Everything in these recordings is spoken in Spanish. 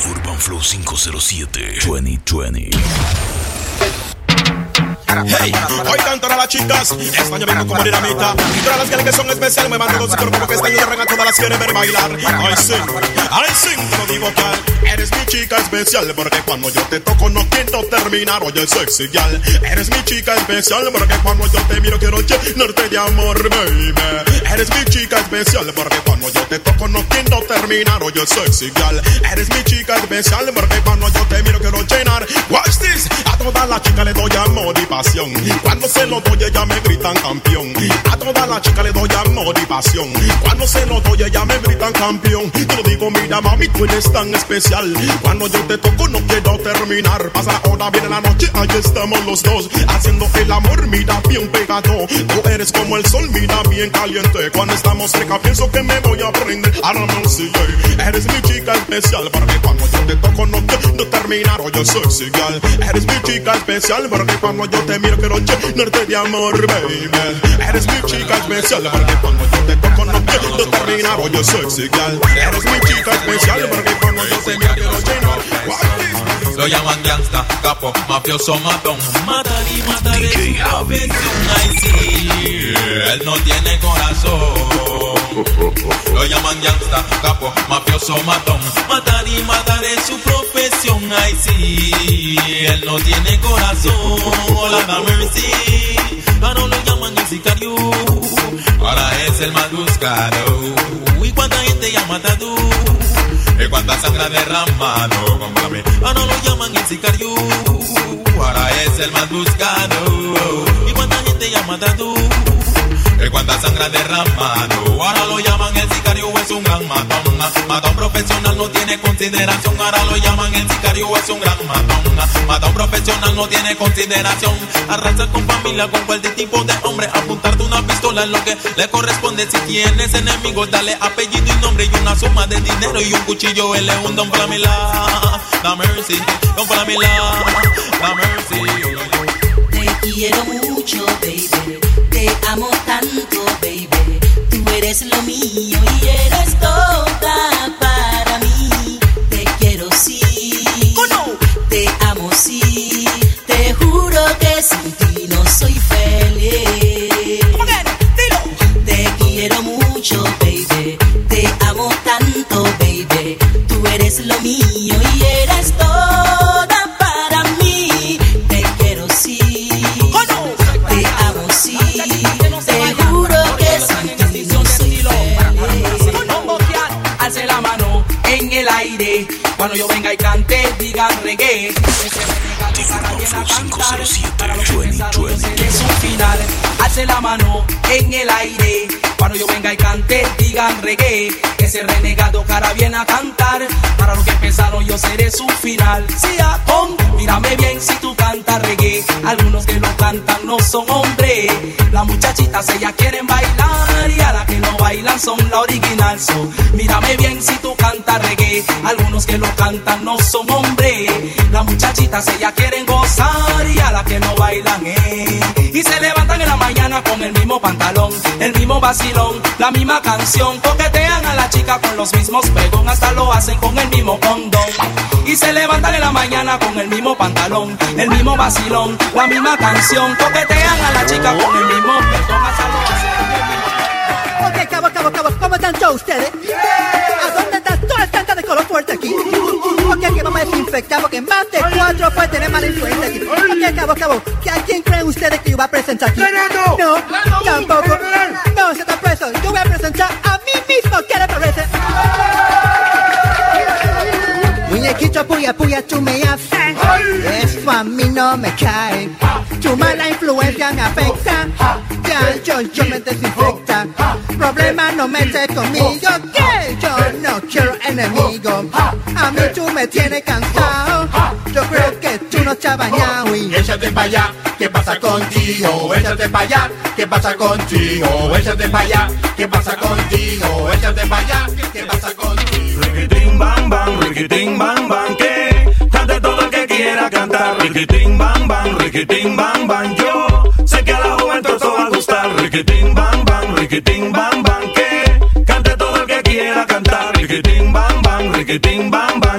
Urban Flow 507 2020. Hey, hoy cantan a las chicas, están lloviendo como dinamita. Y todas las gales que son especiales me mandan su cuerpo porque están llorando, todas las quieren ver bailar. I sing, I sing, te lo digo tal. Eres mi chica especial porque cuando yo te toco no quiero terminar. Oye, sexy gal, eres mi chica especial porque cuando yo te miro quiero llenarte de amor, baby. Eres mi chica especial porque cuando yo te toco no quiero terminar. Oye, sexy gal, eres mi chica especial porque cuando yo te miro quiero llenar. Watch this, a todas las chicas le doy amor y Cuando se lo doy, ella me gritan campeón. A todas las chicas le doy amor y pasión. Cuando se lo doy, ella me gritan campeón. Lo digo, mira, mami, tú eres tan especial. Cuando yo te toco, no quiero terminar. Pasa la hora, viene la noche, ahí estamos los dos. Haciendo el amor, mira, bien pegado. Tú eres como el sol, mira, bien caliente. Cuando estamos cerca, pienso que me voy a prender. Ahora no sé, eres mi chica especial. Porque cuando yo te toco, no quiero terminar. Oye, soy cigal. Eres mi chica especial. Porque cuando yo te miro quiero llenarte de amor, baby. Eres mi chica especial, porque cuando yo te toco no quiero terminar. Oye, sexy girl. Eres mi chica especial, porque cuando yo te miro. Lo llaman gangsta, capo, mafioso, matón. Matar y matar DJ es su profesión. Ay, sí, él no tiene corazón. Lo llaman gangsta, capo, mafioso, matón. Matar y matar es su profesión. Ay, sí, él no tiene corazón. Hola, da mercy. Ahora lo llaman el sicario. Ahora es el más buscado. Y cuánta gente ya ha Y cuánta sangre derramado, cómprame. Ahora lo llaman el sicario. Ahora es el más buscado. Y cuánta gente ya ha Y cuánta sangre derramado. Ahora lo llaman el sicario, es un gran matón. Matón profesional no tiene consideración. Ahora lo llaman el sicario, es un gran matón. Matón profesional no tiene consideración. Arrasa con familia, con cualquier tipo de hombre. Apuntarte una pistola lo que le corresponde. Si tienes enemigos, dale apellido y nombre y una suma de dinero y un cuchillo. Él es un don Flamila. Da mercy, don Flamila. Da mercy. Te quiero mucho, baby. Te amo tanto, baby. Tú eres lo mío digan reggae. Ese renegado cara viene a cantar. Para lo que empezaron, yo seré su final. Si con, mírame bien si tú cantas reggae. Algunos que lo cantan no son hombres. Las muchachitas ellas quieren bailar y a las que no bailan son la original. So, mírame bien si tú cantas reggae. Algunos que lo cantan no son hombres. Las muchachitas ellas quieren gozar y a las que no bailan, eh. Y se levantan en la mañana con el mismo pantalón, el mismo vacilón, la misma canción. Coquetean a la chica con los mismos pegón, hasta lo hacen con el mismo condón. Y se levantan en la mañana con el mismo pantalón, el mismo vacilón, la misma canción. Coquetean a la chica con el mismo pegón, hasta lo hacen con el mismo Ok, cabo, cabo, cabo, ¿cómo están todos ustedes? ¿A dónde están todas tantas de color fuerte aquí? Que vamos a desinfectar porque más de cuatro puede tener mala influencia aquí. Ok, cabo, cabo, ¿que ¿a quién creen ustedes que yo voy a presentar aquí? No, tampoco. No, se está preso. Yo voy a presentar a mí mismo. ¿Qué le parece? Muñequito puya puya tú me haces Eso a mí no me cae Tu mala influencia me afecta Ya yo, yo me desinfecta Problema no metes conmigo Que yo no quiero enemigo A mí tú me tienes cansado Yo creo que tú no te has bañado y Échate pa' allá, ¿qué pasa contigo? Échate pa' allá, ¿qué pasa contigo? Échate pa' allá, ¿qué pasa contigo? Échate pa' allá, ¿qué pasa contigo? Riquitín bam bam, riquitín bam bam, que cante todo el que quiera cantar. Riquitín bam bam, riquitín bam bam, yo sé que a la juventud esto va a gustar. Riquitín bam bam, riquitín bam bam, que cante todo el que quiera cantar. Riquitín bam bam, riquitín bam bam,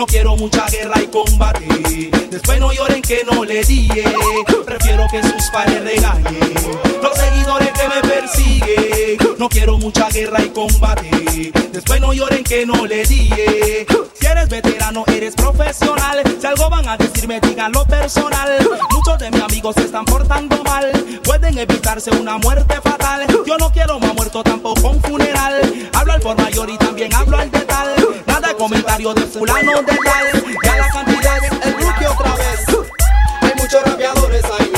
No quiero mucha guerra y combate Después no lloren que no le dije Prefiero que sus padres regañen. Los seguidores que me persiguen. No quiero mucha guerra y combate Después no lloren que no le dije Si eres veterano, eres profesional. Si algo van a decirme, digan lo personal. Muchos de mis amigos se están portando mal. Pueden evitarse una muerte fatal. Yo no quiero más muerto, tampoco un funeral. Hablo al por mayor y también hablo al de Comentario de fulano de tal. Ya la cantidad es el rookie otra vez. Hay muchos rapeadores ahí.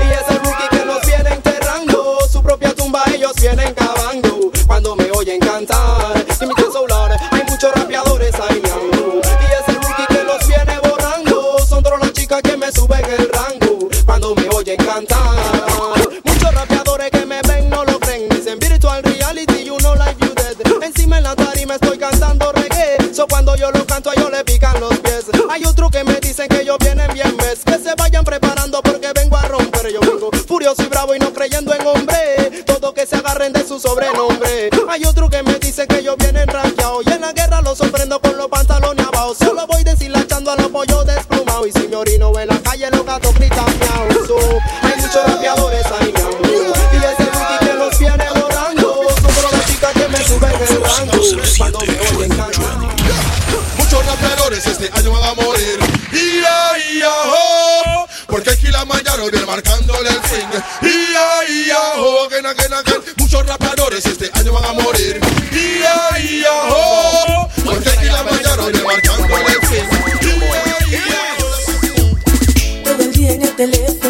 Y es el rookie que los viene enterrando Su propia tumba ellos vienen cavando. Cuando me oyen cantar Y mi solar Hay muchos rapeadores ahí. Y es el rookie que los viene borrando Son todas las chicas que me suben sobrenombre Hay otros que me dicen que ellos vienen rankeados Y en la guerra los sorprendo con los pantalones abajo Solo voy deshilachando a los pollos desplumados Y si me orino en la calle los gatos gritan miau So, Hay muchos rapeadores ahí miau Y ese rookie que los viene borrando Son chicas que me suben el rango Cuando me oyen Muchos rapeadores este año van a morir. Ia, ia, oh. Porque aquí la mañana viene marcándole el fin. Ia, ia, oh. Again, again, again. Muchos rapeadores teléfono.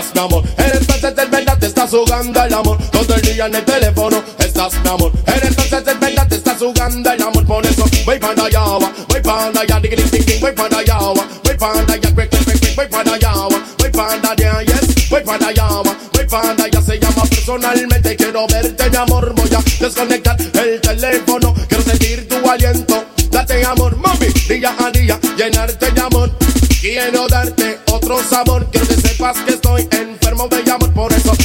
Estás mi amor. Eres entonces de verdad te estás jugando el amor. Todo el día en el teléfono estás mi amor. Eres entonces de verdad te estás jugando el amor. Por eso voy para allá, voy para allá, diggy, diggy, voy para allá, voy para allá, quick, quick, quick, voy para allá, voy para allá, yes, voy para allá, voy para allá. Se llama personalmente quiero verte mi amor. Voy a desconectar el teléfono. Quiero sentir tu aliento. Date amor, mami, día a día, llenarte de amor. Quiero darte otro sabor, quiero que sepas que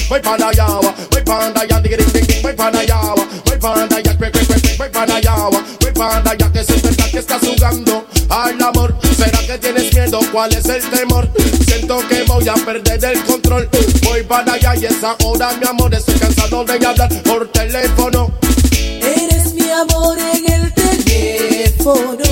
voy para allá, voy para allá, diggy, voy para allá, voy para allá, quick, quick, quick, voy para allá, voy para allá, que si es que estás jugando al amor, será que tienes miedo, cuál es el temor, siento que voy a perder el control, voy para allá y esa hora mi amor, estoy cansado de hablar por teléfono, Eres mi amor en el teléfono.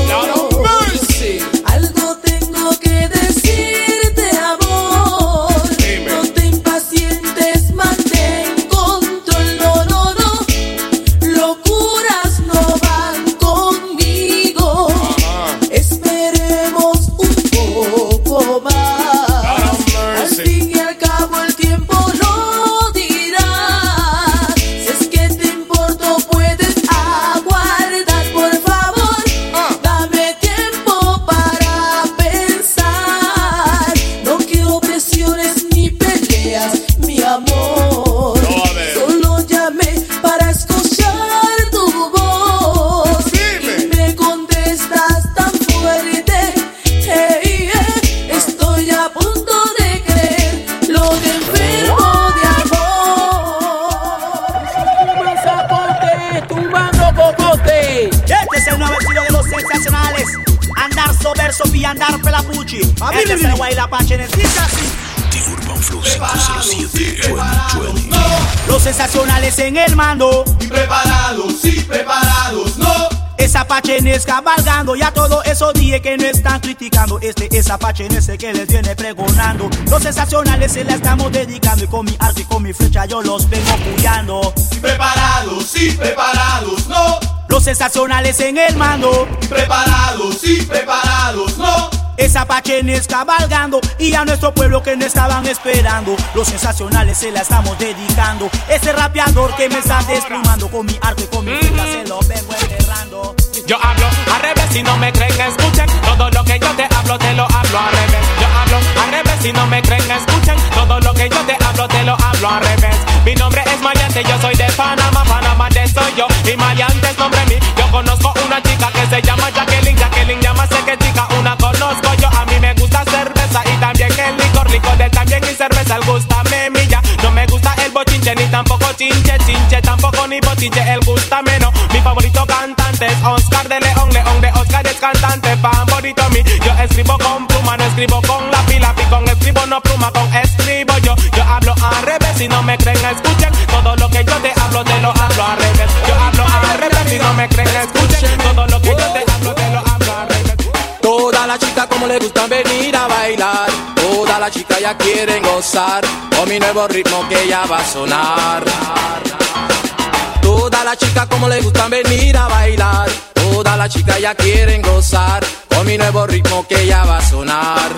Sensacionales en el mando. Preparados, sí, preparados, no. Esa pachenes cabalgando y a todo eso dije que no están criticando. Este es Apache ese que les viene pregonando. Los sensacionales se la estamos dedicando y con mi arte y con mi flecha yo los vengo apoyando. Preparados, sí, preparados, no. Los sensacionales en el mando. Preparados, sí, preparados, no. Esa pachenes cabalgando y a nuestro pueblo que no estaban esperando. Los sensacionales se la estamos dedicando. Ese rapeador que me está desplumando con mi arte y con mi flecha se lo vengo enterrando. Yo hablo al revés si no me creen, escuchen todo lo que yo te hablo, te lo hablo al revés. Yo hablo al revés si no me creen, escuchen todo lo que yo te hablo, te lo hablo al revés. Mi nombre es Maleante, yo soy de Panamá, Panamá de soy yo y Maleante es nombre mío. Yo conozco una chica que se llama Jacqueline, Jacqueline llama sé que chica, una bochinche, el gusta menos. Mi favorito cantante es Oscar de León, León de Oscar es cantante favorito mi. Yo escribo con pluma, no escribo con la pila, y con escribo no pluma, con escribo yo. Yo hablo al revés, si no me creen, escuchen todo lo que yo te hablo, te lo hablo al revés. Yo hablo al revés, si no me creen, escuchen todo lo que yo te hablo, te lo hablo al revés. Toda la chica como le gusta venir a bailar. Toda la chica ya quieren gozar con mi nuevo ritmo que ya va a sonar. Toda la chica como le gustan venir a bailar. Toda la chica ya quieren gozar con mi nuevo ritmo que ya va a sonar.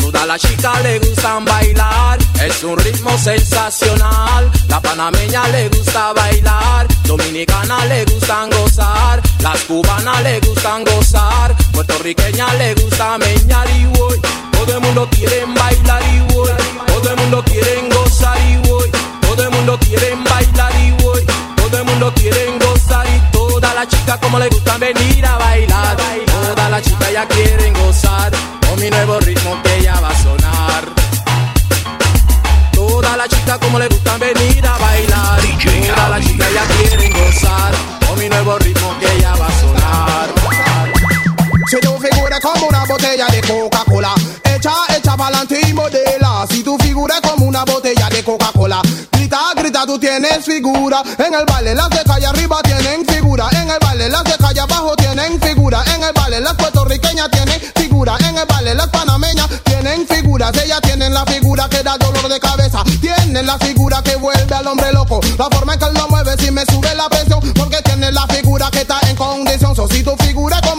Toda la chica le gustan bailar, es un ritmo sensacional. La panameña le gusta bailar, dominicana le gustan gozar, las cubanas le gustan gozar, puertorriqueña le gusta meñar y voy. Todo el mundo quiere bailar y voy, todo el mundo quiere gozar y voy, todo el mundo quiere bailar todo el mundo quiere gozar y toda la chica como le gustan venir a bailar, toda la chica ya quieren gozar con mi nuevo ritmo que ya va a sonar. Toda la chica como le gustan venir a bailar, toda la chica ya quieren gozar con mi nuevo ritmo que ya va a sonar. Si tu figura como una botella de Coca-Cola, echa, echa pa'lante y modela. Si tu figura es como una botella tú tienes figura. En el baile las de calle arriba tienen figura. En el baile las de calle abajo tienen figura. En el baile las puertorriqueñas tienen figura. En el baile las panameñas tienen figuras. Ellas tienen la figura que da dolor de cabeza. Tienen la figura que vuelve al hombre loco. La forma en que él lo mueve si me sube la presión. Porque tiene la figura que está en condición. So, si tu figura es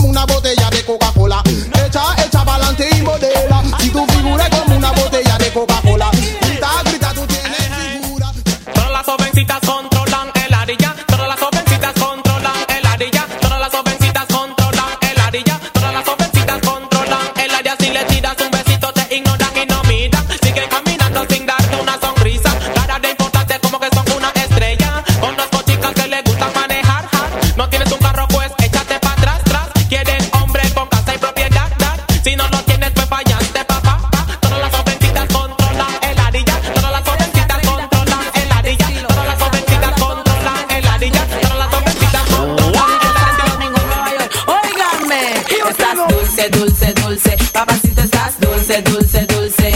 dulce, dulce, dulce. Papacito, estás dulce, dulce, dulce.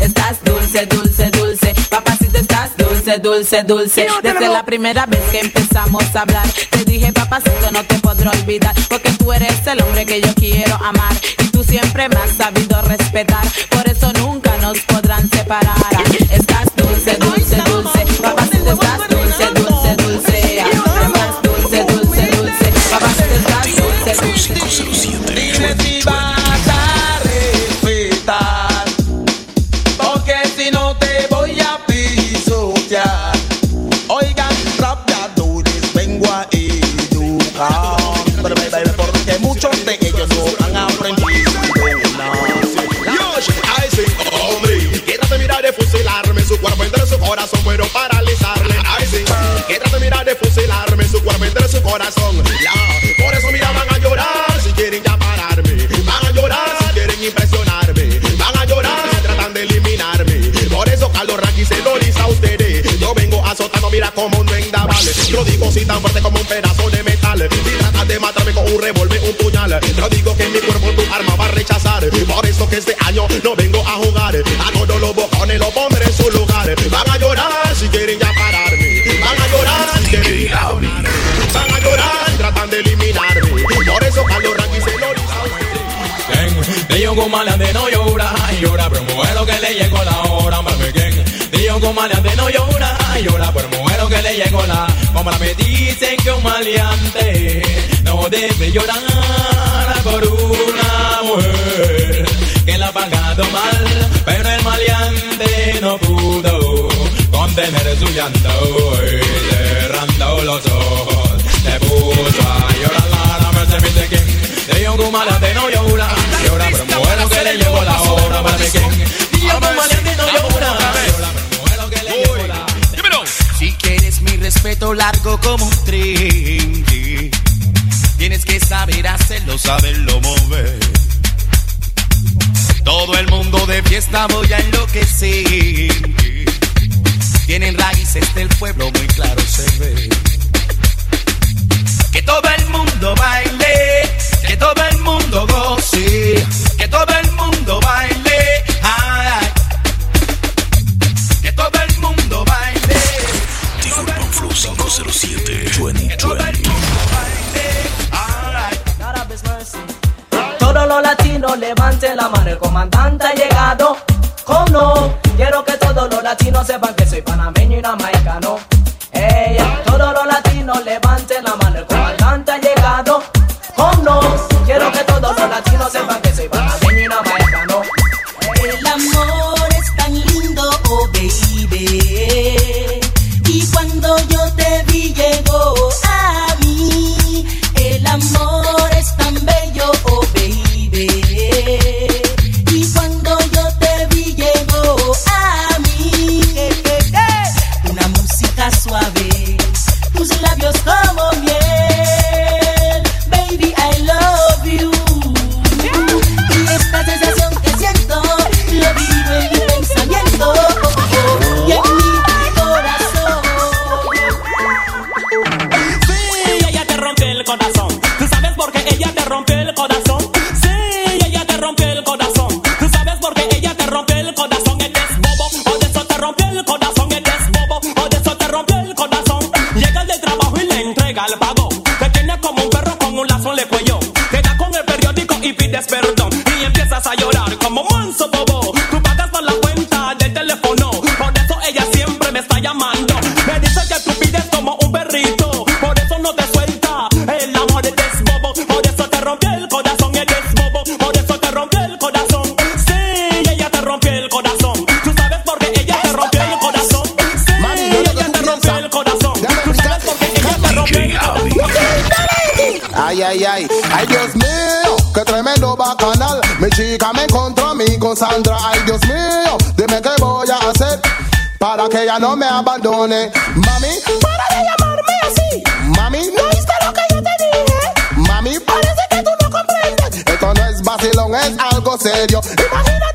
Estás dulce, dulce, dulce. Papacito, estás dulce, dulce, dulce. Desde la primera vez que empezamos a hablar, te dije, papacito, no te podré olvidar. Porque tú eres el hombre que yo quiero amar. Y tú siempre me has sabido respetar. Por eso nunca nos podrán separar. Estás dulce, dulce, dulce. Corazón. Por eso mira, van a llorar si quieren ya pararme. Van a llorar si quieren impresionarme. Van a llorar si tratan de eliminarme. Por eso Carlos Raki se lo a ustedes. Yo vengo azotando, mira como un vendaval. Yo digo si tan fuerte como un pedazo de metal. Y tratas de matarme con un revólver, un puñal. Yo digo que mi cuerpo tu arma va a rechazar. Por eso que este año no vengo a jugar. A todos los bocones los pondré en su lugar. Van a llorar Dios con maleante no llora, llora, pero muero que le llegó la hora, mami, maleante no llora, llora, pero que le llegó la Como me dicen que un maleante no debe llorar por una mujer que la ha pagado mal, pero el maleante no pudo contener su llanto y cerrando los ojos se puso a llorar la me se dice quién Dios con maleante no llora, llora, pero Si quieres mi respeto largo como un tren, tienes que saber hacerlo, saberlo mover. Todo el mundo de fiesta voy a enloquecer. Tienen raíces del pueblo, muy claro se ve. Que todo el mundo baile, que todo el mundo goce, que todo el mundo baile. ay. Que todo el mundo baile. The Urban Flow 507 2020. Todos los latinos levanten la mano, el comandante ha llegado. ¿Cómo no? Quiero que todos los latinos sepan que soy panameño y jamaicano. Dios mío, qué tremendo bacanal. Mi chica me encontró a mí con Sandra. Ay, Dios mío, dime qué voy a hacer para que ella no me abandone. Mami, para de llamarme así. Mami, ¿no oíste lo que yo te dije? Mami, parece que tú no comprendes. Esto no es vacilón, es algo serio. Imagínate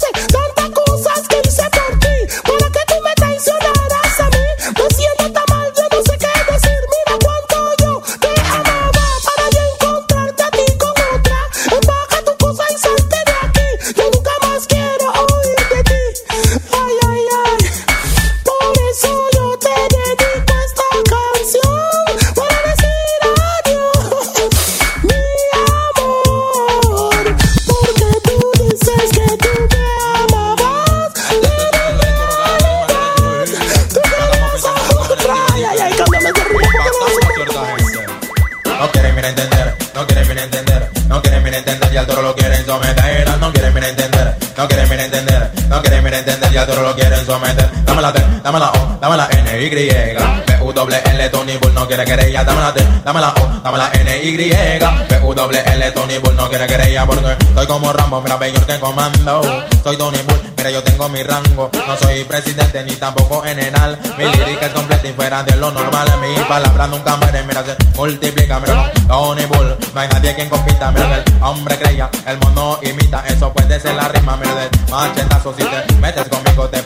ya toro lo quieren someter. Dame la T, dame la O, dame la N, Y, P, U, doble L, Tony Bull, no quiere querella, dame la T, dame la O, dame la N, Y, P, U, doble L, Tony Bull, no quiere querella, porque soy como Rambo, mira, ve, yo te comando, soy Tony Bull, mira, yo tengo mi rango, no soy presidente ni tampoco general, mi lírica es completa y fuera de lo normal, mi palabra nunca muere, mira, se multiplica, mira, Tony Bull, no hay nadie quien compita, mira, el hombre creía, el mono imita, eso puede ser la rima, mira, del machetazo, si te metes conmigo te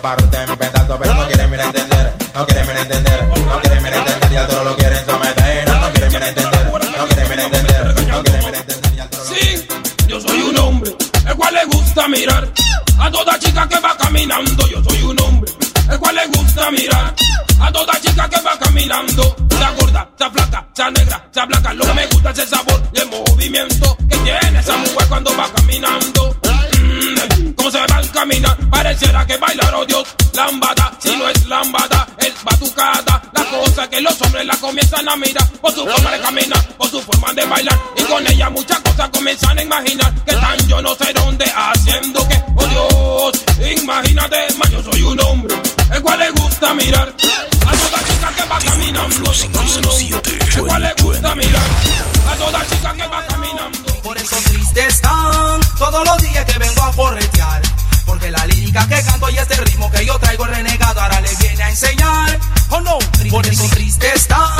pedazo, pero no quieren mira entender, no quieren mira entender, no quieren mira entender, ya todo lo quieren someter, no quieren mira entender, no quieren mira entender, no quieren mira entender, ya todo lo Sí, yo soy un hombre, el cual le gusta a toda chica que va caminando. Yo soy un hombre, el cual le gusta mirar a toda chica que va caminando. Sea gorda, sea flaca, sea negra, sea blanca. Lo que me gusta es el sabor y el movimiento que tiene esa mujer cuando va caminando. Pareciera que bailar, oh Dios, lambada. Si no es lambada, es batucada. La cosa que los hombres la comienzan a mirar por su forma de caminar, por su forma de bailar. Y con ella muchas cosas comienzan a imaginar que están yo no sé dónde haciendo que, oh Dios, imagínate, man, yo soy un hombre, el cual le gusta mirar a toda chica que va caminando. Yo soy un hombre, el cual le gusta mirar a toda chica que va caminando. Por eso triste están todos los días que vengo a corretear. Que canto y este ritmo que yo traigo renegado ahora le viene a enseñar. Oh no, por eso triste están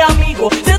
amigos.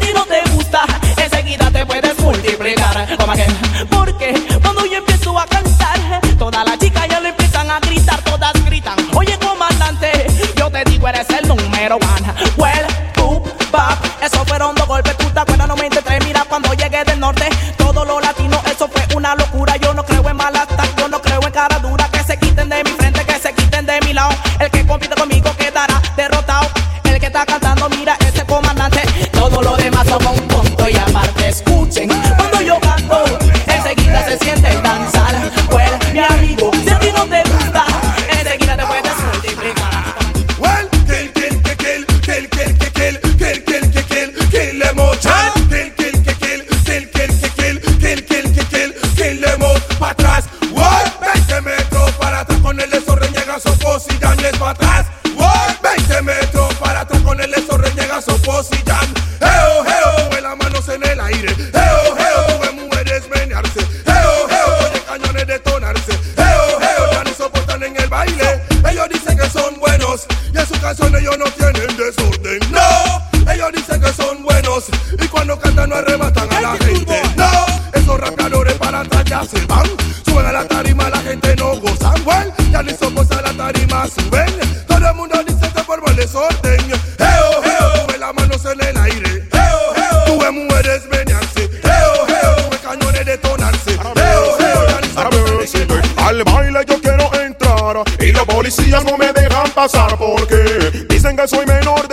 Pasar porque dicen que soy menor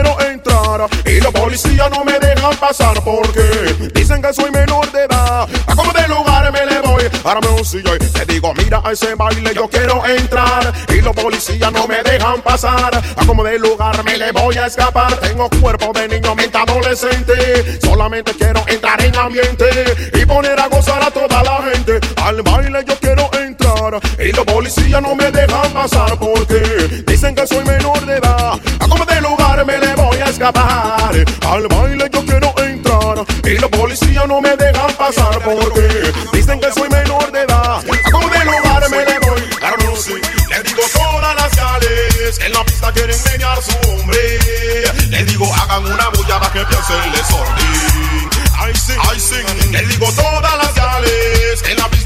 quiero entrar y los policías no me dejan pasar porque dicen que soy menor de edad. A como de lugar me le voy. Ahora me sigue y te digo, mira a ese baile yo quiero entrar y los policías no me dejan pasar. A como de lugar me le voy a escapar. Tengo cuerpo de niño, mente adolescente. Solamente quiero entrar en ambiente y poner a gozar a toda la gente. Al baile yo quiero entrar y los policías no me dejan pasar porque dicen que soy menor de edad. A como me le voy a escapar. Al baile yo quiero entrar y los policías no me dejan pasar porque dicen que soy menor de edad. A de lugar me le voy. Claro, no sé. Le digo todas las gales que en la pista quieren menear su hombre. Le digo hagan una bulla para que empiece el desorden. I sing, I sing. Le digo todas las gales que en la pista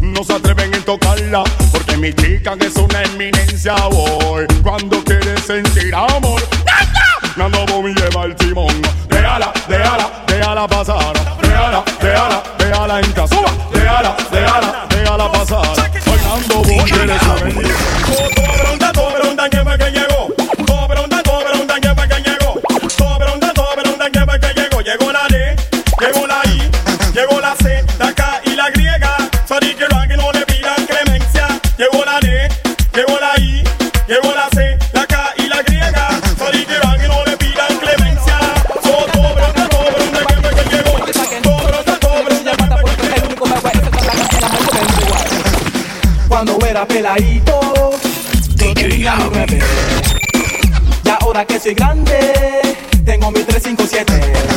no se atreven a tocarla porque mi chica es una eminencia voy cuando quieres sentir amor Nando Boom lleva el timón. Déjala déjala déjala pasar. Déjala déjala déjala en casa. Déjala déjala déjala pasar. Hoy Nando Boom eres una eminencia todo todo soy grande, tengo mi 357.